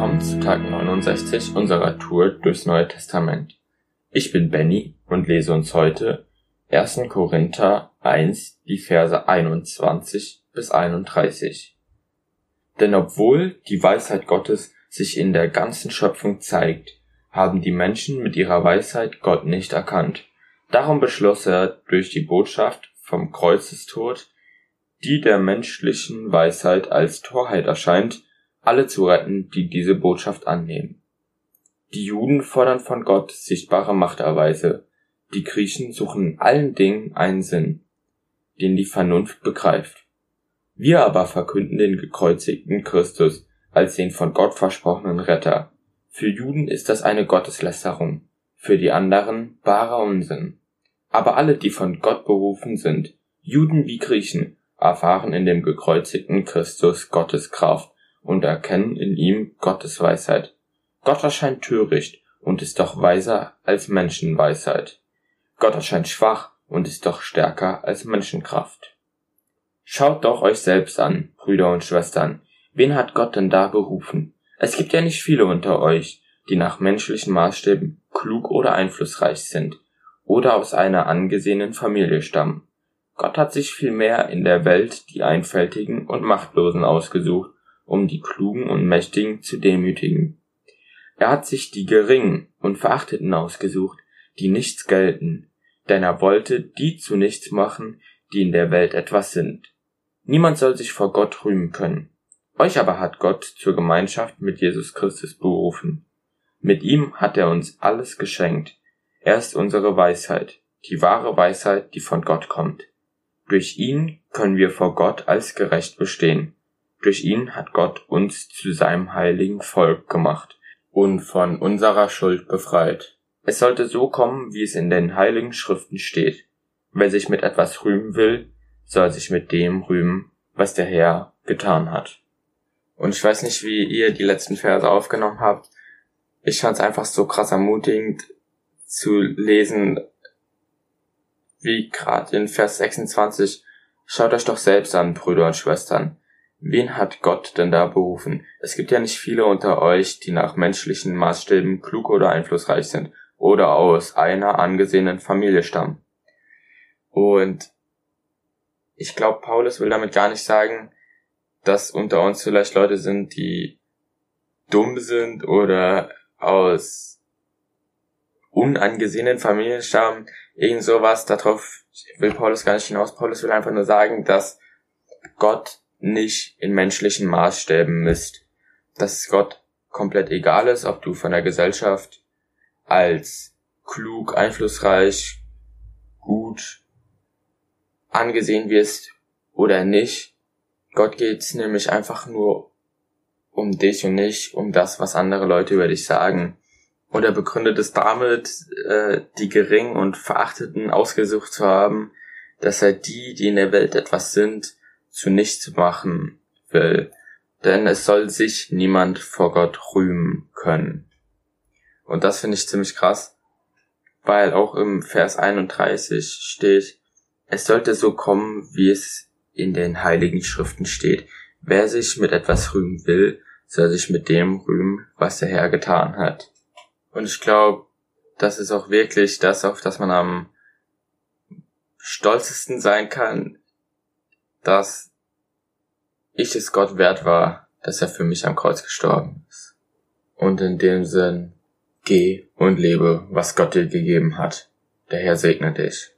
willkommen zu Tag 69 unserer Tour durchs Neue Testament. Ich bin Benny und lese uns heute 1. Korinther 1, die Verse 21 bis 31. Denn obwohl die Weisheit Gottes sich in der ganzen Schöpfung zeigt, haben die Menschen mit ihrer Weisheit Gott nicht erkannt. Darum beschloss er durch die Botschaft vom Kreuzestod, die der menschlichen Weisheit als Torheit erscheint, alle zu retten, die diese Botschaft annehmen. Die Juden fordern von Gott sichtbare Machterweise, die Griechen suchen in allen Dingen einen Sinn, den die Vernunft begreift. Wir aber verkünden den gekreuzigten Christus als den von Gott versprochenen Retter. Für Juden ist das eine Gotteslästerung, für die anderen barer Unsinn. Aber alle, die von Gott berufen sind, Juden wie Griechen, erfahren in dem gekreuzigten Christus Gottes Kraft und erkennen in ihm Gottes Weisheit. Gott erscheint töricht und ist doch weiser als Menschenweisheit. Gott erscheint schwach und ist doch stärker als Menschenkraft. Schaut doch euch selbst an, Brüder und Schwestern. Wen hat Gott denn da berufen? Es gibt ja nicht viele unter euch, die nach menschlichen Maßstäben klug oder einflussreich sind oder aus einer angesehenen Familie stammen. Gott hat sich vielmehr in der Welt die Einfältigen und Machtlosen ausgesucht um die Klugen und Mächtigen zu demütigen. Er hat sich die Geringen und Verachteten ausgesucht, die nichts gelten, denn er wollte die zu nichts machen, die in der Welt etwas sind. Niemand soll sich vor Gott rühmen können. Euch aber hat Gott zur Gemeinschaft mit Jesus Christus berufen. Mit ihm hat er uns alles geschenkt. Er ist unsere Weisheit, die wahre Weisheit, die von Gott kommt. Durch ihn können wir vor Gott als gerecht bestehen. Durch ihn hat Gott uns zu seinem heiligen Volk gemacht und von unserer Schuld befreit. Es sollte so kommen, wie es in den heiligen Schriften steht. Wer sich mit etwas rühmen will, soll sich mit dem rühmen, was der Herr getan hat. Und ich weiß nicht, wie ihr die letzten Verse aufgenommen habt. Ich fand es einfach so krass ermutigend zu lesen, wie gerade in Vers 26. Schaut euch doch selbst an, Brüder und Schwestern. Wen hat Gott denn da berufen? Es gibt ja nicht viele unter euch, die nach menschlichen Maßstäben klug oder einflussreich sind oder aus einer angesehenen Familie stammen. Und ich glaube, Paulus will damit gar nicht sagen, dass unter uns vielleicht Leute sind, die dumm sind oder aus unangesehenen Familien stammen, irgend sowas. Darauf will Paulus gar nicht hinaus. Paulus will einfach nur sagen, dass Gott nicht in menschlichen Maßstäben misst. Dass es Gott komplett egal ist, ob du von der Gesellschaft als klug, einflussreich, gut angesehen wirst oder nicht. Gott geht's nämlich einfach nur um dich und nicht um das, was andere Leute über dich sagen. Und er begründet es damit, äh, die Geringen und Verachteten ausgesucht zu haben, dass er die, die in der Welt etwas sind, zu nichts machen will, denn es soll sich niemand vor Gott rühmen können. Und das finde ich ziemlich krass, weil auch im Vers 31 steht, es sollte so kommen, wie es in den heiligen Schriften steht. Wer sich mit etwas rühmen will, soll sich mit dem rühmen, was der Herr getan hat. Und ich glaube, das ist auch wirklich das, auf das man am stolzesten sein kann, dass ich es Gott wert war, dass er für mich am Kreuz gestorben ist. Und in dem Sinn, geh und lebe, was Gott dir gegeben hat. Der Herr segne dich.